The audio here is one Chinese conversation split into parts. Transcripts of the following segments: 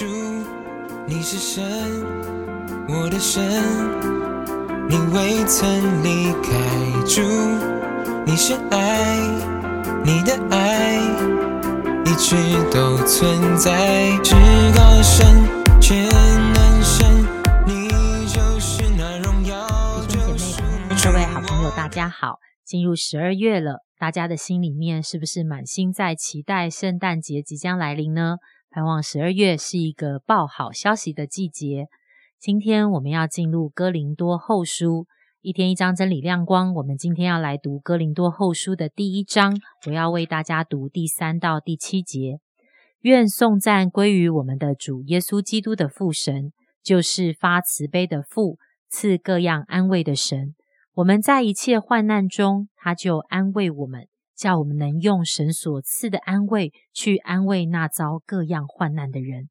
主，你是神，我的神，你未曾离开。主，你是爱，你的爱一直都存在。至高神，全能神，你就是那荣耀弟兄姐妹、各位好朋友，大家好！进入十二月了，大家的心里面是不是满心在期待圣诞节即将来临呢？盼望十二月是一个报好消息的季节。今天我们要进入哥林多后书，一天一章真理亮光。我们今天要来读哥林多后书的第一章，我要为大家读第三到第七节。愿颂赞归于我们的主耶稣基督的父神，就是发慈悲的父，赐各样安慰的神。我们在一切患难中，他就安慰我们，叫我们能用神所赐的安慰去安慰那遭各样患难的人。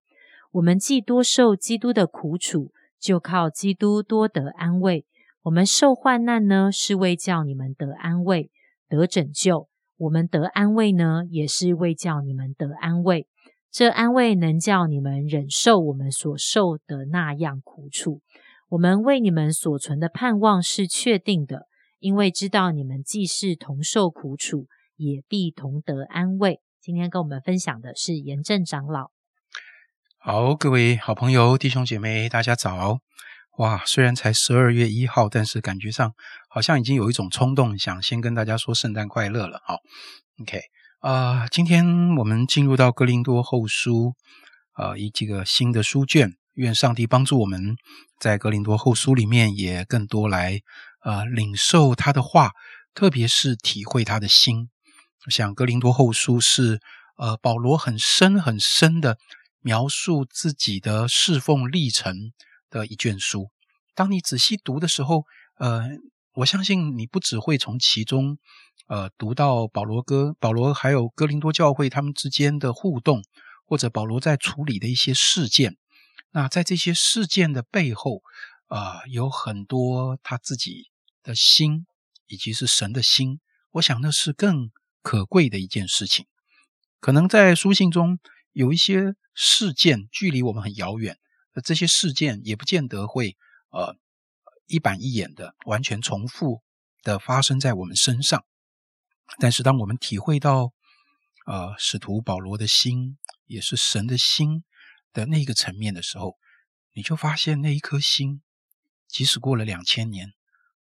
我们既多受基督的苦楚，就靠基督多得安慰。我们受患难呢，是为叫你们得安慰、得拯救；我们得安慰呢，也是为叫你们得安慰。这安慰能叫你们忍受我们所受的那样苦楚。我们为你们所存的盼望是确定的，因为知道你们既是同受苦楚，也必同得安慰。今天跟我们分享的是严正长老。好，各位好朋友、弟兄姐妹，大家早！哇，虽然才十二月一号，但是感觉上好像已经有一种冲动，想先跟大家说圣诞快乐了。好，OK，啊，今天我们进入到哥林多后书，啊，一这个新的书卷。愿上帝帮助我们，在格林多后书里面也更多来呃领受他的话，特别是体会他的心。我想格林多后书是呃保罗很深很深的描述自己的侍奉历程的一卷书。当你仔细读的时候，呃，我相信你不只会从其中呃读到保罗哥保罗还有哥林多教会他们之间的互动，或者保罗在处理的一些事件。那在这些事件的背后，啊，有很多他自己的心，以及是神的心。我想那是更可贵的一件事情。可能在书信中有一些事件距离我们很遥远，这些事件也不见得会呃一板一眼的完全重复的发生在我们身上。但是当我们体会到，呃，使徒保罗的心也是神的心。的那个层面的时候，你就发现那一颗心，即使过了两千年，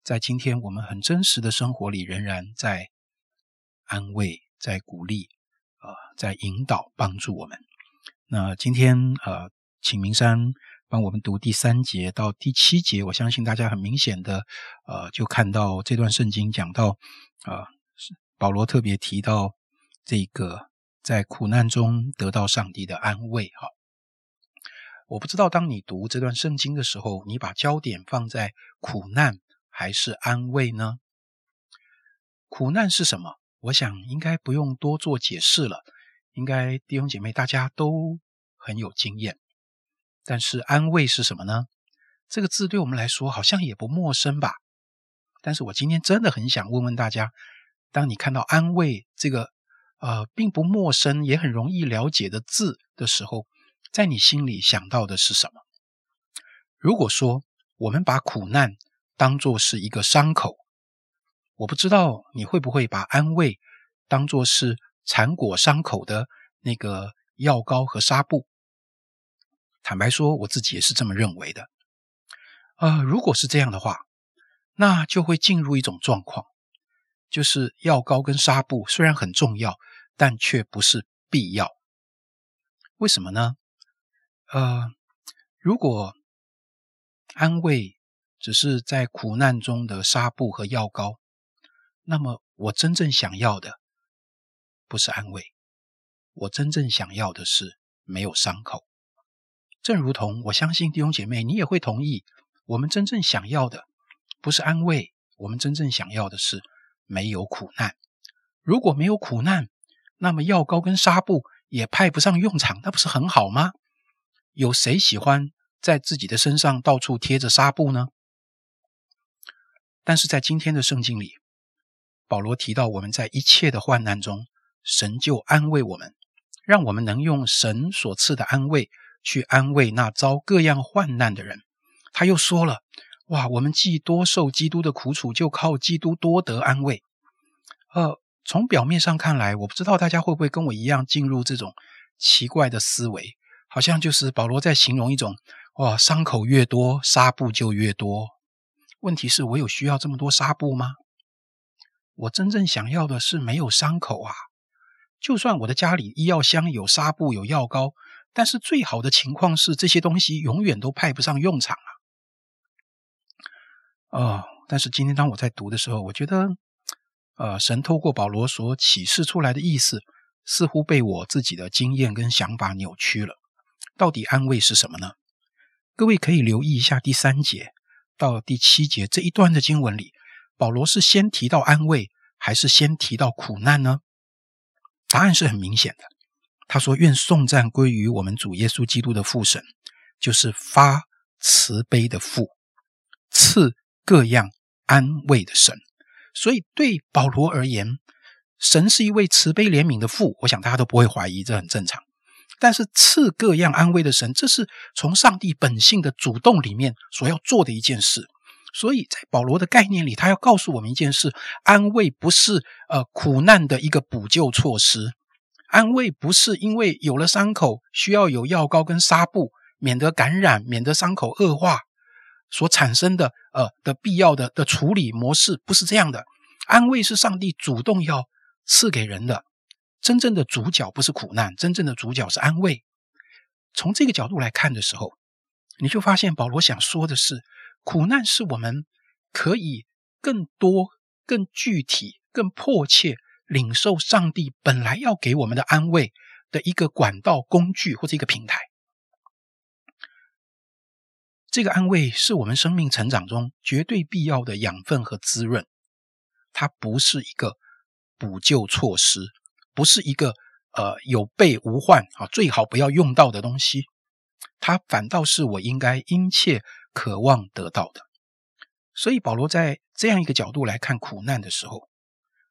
在今天我们很真实的生活里，仍然在安慰、在鼓励、啊，在引导、帮助我们。那今天呃，请明山帮我们读第三节到第七节，我相信大家很明显的呃，就看到这段圣经讲到啊，保罗特别提到这个在苦难中得到上帝的安慰，哈。我不知道，当你读这段圣经的时候，你把焦点放在苦难还是安慰呢？苦难是什么？我想应该不用多做解释了，应该弟兄姐妹大家都很有经验。但是安慰是什么呢？这个字对我们来说好像也不陌生吧？但是我今天真的很想问问大家：当你看到安慰这个呃并不陌生也很容易了解的字的时候，在你心里想到的是什么？如果说我们把苦难当作是一个伤口，我不知道你会不会把安慰当做是缠裹伤口的那个药膏和纱布。坦白说，我自己也是这么认为的。啊，如果是这样的话，那就会进入一种状况，就是药膏跟纱布虽然很重要，但却不是必要。为什么呢？呃，如果安慰只是在苦难中的纱布和药膏，那么我真正想要的不是安慰，我真正想要的是没有伤口。正如同我相信弟兄姐妹，你也会同意，我们真正想要的不是安慰，我们真正想要的是没有苦难。如果没有苦难，那么药膏跟纱布也派不上用场，那不是很好吗？有谁喜欢在自己的身上到处贴着纱布呢？但是在今天的圣经里，保罗提到我们在一切的患难中，神就安慰我们，让我们能用神所赐的安慰去安慰那遭各样患难的人。他又说了：“哇，我们既多受基督的苦楚，就靠基督多得安慰。”呃，从表面上看来，我不知道大家会不会跟我一样进入这种奇怪的思维，好像就是保罗在形容一种：哇，伤口越多，纱布就越多。问题是我有需要这么多纱布吗？我真正想要的是没有伤口啊！就算我的家里医药箱有纱布、有药膏，但是最好的情况是这些东西永远都派不上用场啊！哦，但是今天当我在读的时候，我觉得，呃，神透过保罗所启示出来的意思，似乎被我自己的经验跟想法扭曲了。到底安慰是什么呢？各位可以留意一下第三节到第七节这一段的经文里。保罗是先提到安慰，还是先提到苦难呢？答案是很明显的。他说：“愿颂赞归于我们主耶稣基督的父神，就是发慈悲的父，赐各样安慰的神。”所以，对保罗而言，神是一位慈悲怜悯的父。我想大家都不会怀疑，这很正常。但是，赐各样安慰的神，这是从上帝本性的主动里面所要做的一件事。所以在保罗的概念里，他要告诉我们一件事：安慰不是呃苦难的一个补救措施，安慰不是因为有了伤口需要有药膏跟纱布，免得感染，免得伤口恶化所产生的呃的必要的的处理模式，不是这样的。安慰是上帝主动要赐给人的，真正的主角不是苦难，真正的主角是安慰。从这个角度来看的时候，你就发现保罗想说的是。苦难是我们可以更多、更具体、更迫切领受上帝本来要给我们的安慰的一个管道、工具或者一个平台。这个安慰是我们生命成长中绝对必要的养分和滋润，它不是一个补救措施，不是一个呃有备无患啊，最好不要用到的东西。它反倒是我应该殷切。渴望得到的，所以保罗在这样一个角度来看苦难的时候，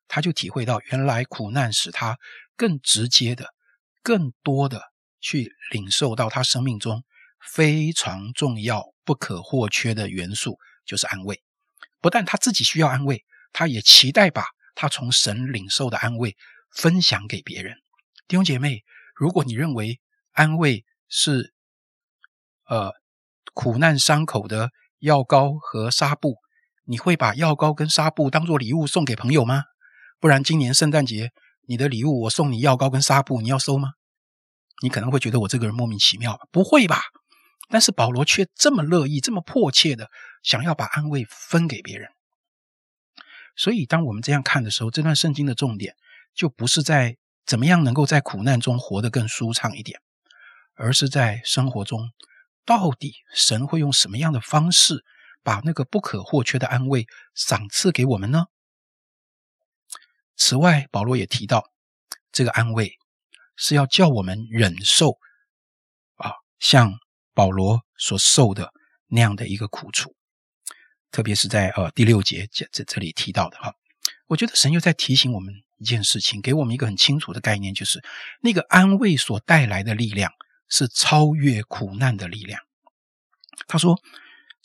他就体会到，原来苦难使他更直接的、更多的去领受到他生命中非常重要、不可或缺的元素，就是安慰。不但他自己需要安慰，他也期待把他从神领受的安慰分享给别人。弟兄姐妹，如果你认为安慰是，呃。苦难伤口的药膏和纱布，你会把药膏跟纱布当做礼物送给朋友吗？不然今年圣诞节你的礼物我送你药膏跟纱布，你要收吗？你可能会觉得我这个人莫名其妙，不会吧？但是保罗却这么乐意、这么迫切的想要把安慰分给别人。所以，当我们这样看的时候，这段圣经的重点就不是在怎么样能够在苦难中活得更舒畅一点，而是在生活中。到底神会用什么样的方式把那个不可或缺的安慰赏赐给我们呢？此外，保罗也提到，这个安慰是要叫我们忍受啊，像保罗所受的那样的一个苦楚，特别是在呃第六节这这这里提到的哈。我觉得神又在提醒我们一件事情，给我们一个很清楚的概念，就是那个安慰所带来的力量。是超越苦难的力量。他说：“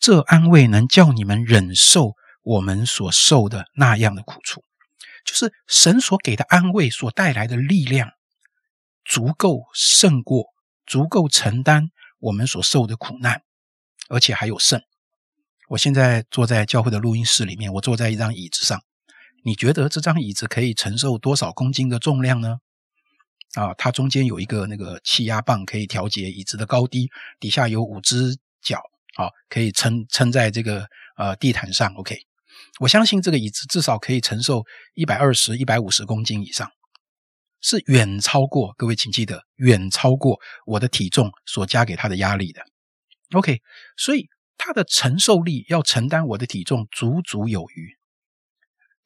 这安慰能叫你们忍受我们所受的那样的苦处，就是神所给的安慰所带来的力量，足够胜过、足够承担我们所受的苦难，而且还有胜。”我现在坐在教会的录音室里面，我坐在一张椅子上，你觉得这张椅子可以承受多少公斤的重量呢？啊，它中间有一个那个气压棒，可以调节椅子的高低。底下有五只脚，啊，可以撑撑在这个呃地毯上。OK，我相信这个椅子至少可以承受一百二十一百五十公斤以上，是远超过各位请记得，远超过我的体重所加给它的压力的。OK，所以它的承受力要承担我的体重足足有余。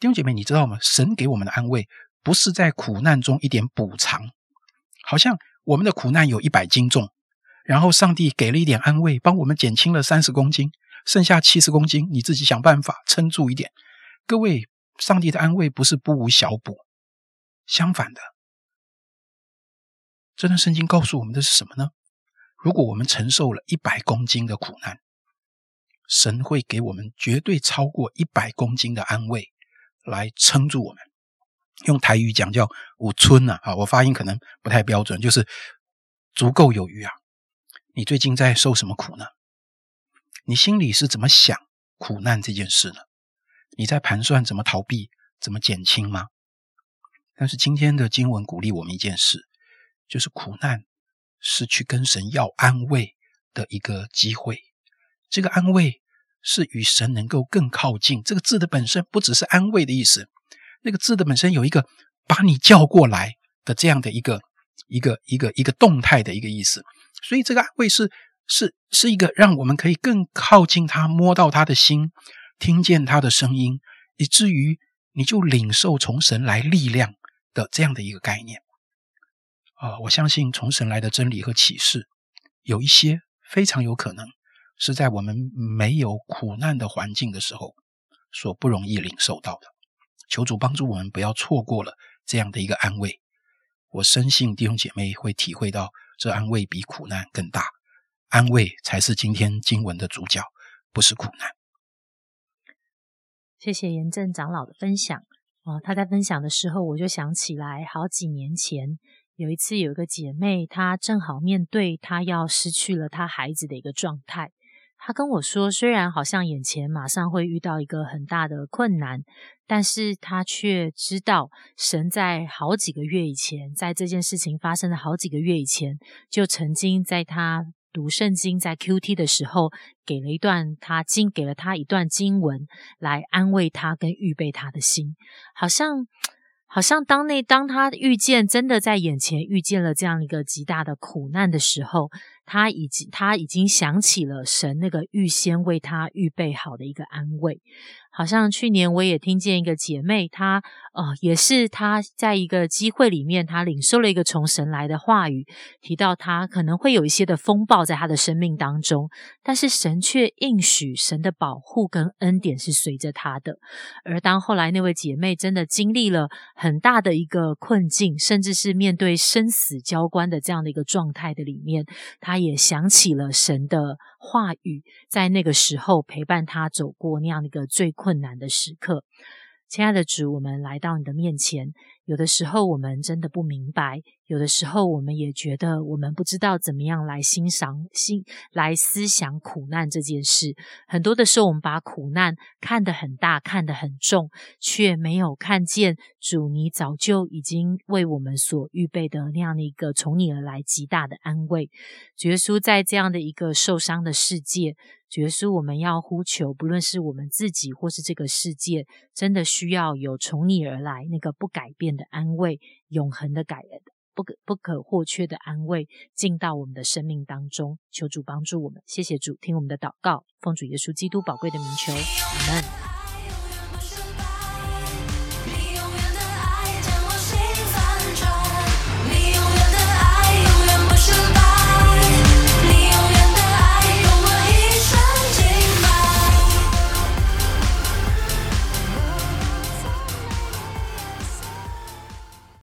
弟兄姐妹，你知道吗？神给我们的安慰不是在苦难中一点补偿。好像我们的苦难有一百斤重，然后上帝给了一点安慰，帮我们减轻了三十公斤，剩下七十公斤，你自己想办法撑住一点。各位，上帝的安慰不是不无小补，相反的，这段圣经告诉我们的是什么呢？如果我们承受了一百公斤的苦难，神会给我们绝对超过一百公斤的安慰来撑住我们。用台语讲叫“五春”呐，啊，我发音可能不太标准，就是足够有余啊。你最近在受什么苦呢？你心里是怎么想苦难这件事呢？你在盘算怎么逃避、怎么减轻吗？但是今天的经文鼓励我们一件事，就是苦难是去跟神要安慰的一个机会。这个安慰是与神能够更靠近。这个字的本身不只是安慰的意思，那个字的本身有一个把你叫过来的这样的一个一个一个一个动态的一个意思。所以这个安慰是是是一个让我们可以更靠近他，摸到他的心，听见他的声音，以至于你就领受从神来力量。的这样的一个概念啊，我相信从神来的真理和启示，有一些非常有可能是在我们没有苦难的环境的时候所不容易领受到的。求主帮助我们，不要错过了这样的一个安慰。我深信弟兄姐妹会体会到，这安慰比苦难更大，安慰才是今天经文的主角，不是苦难。谢谢严正长老的分享。哦，他在分享的时候，我就想起来，好几年前有一次，有一个姐妹，她正好面对她要失去了她孩子的一个状态。他跟我说，虽然好像眼前马上会遇到一个很大的困难，但是他却知道，神在好几个月以前，在这件事情发生的好几个月以前，就曾经在他。读圣经在 Q T 的时候，给了一段他经，给了他一段经文来安慰他跟预备他的心，好像好像当那当他遇见真的在眼前遇见了这样一个极大的苦难的时候，他已经他已经想起了神那个预先为他预备好的一个安慰。好像去年我也听见一个姐妹，她呃也是她在一个机会里面，她领受了一个从神来的话语，提到她可能会有一些的风暴在她的生命当中，但是神却应许神的保护跟恩典是随着她的。而当后来那位姐妹真的经历了很大的一个困境，甚至是面对生死交关的这样的一个状态的里面，她也想起了神的。话语在那个时候陪伴他走过那样一个最困难的时刻。亲爱的主，我们来到你的面前。有的时候我们真的不明白，有的时候我们也觉得我们不知道怎么样来欣赏、心来思想苦难这件事。很多的时候，我们把苦难看得很大，看得很重，却没有看见主，你早就已经为我们所预备的那样的一个从你而来极大的安慰。主耶稣在这样的一个受伤的世界。主耶稣，我们要呼求，不论是我们自己或是这个世界，真的需要有从你而来那个不改变的安慰，永恒的改不可不可或缺的安慰，进到我们的生命当中。求主帮助我们，谢谢主，听我们的祷告，奉主耶稣基督宝贵的名求，阿门。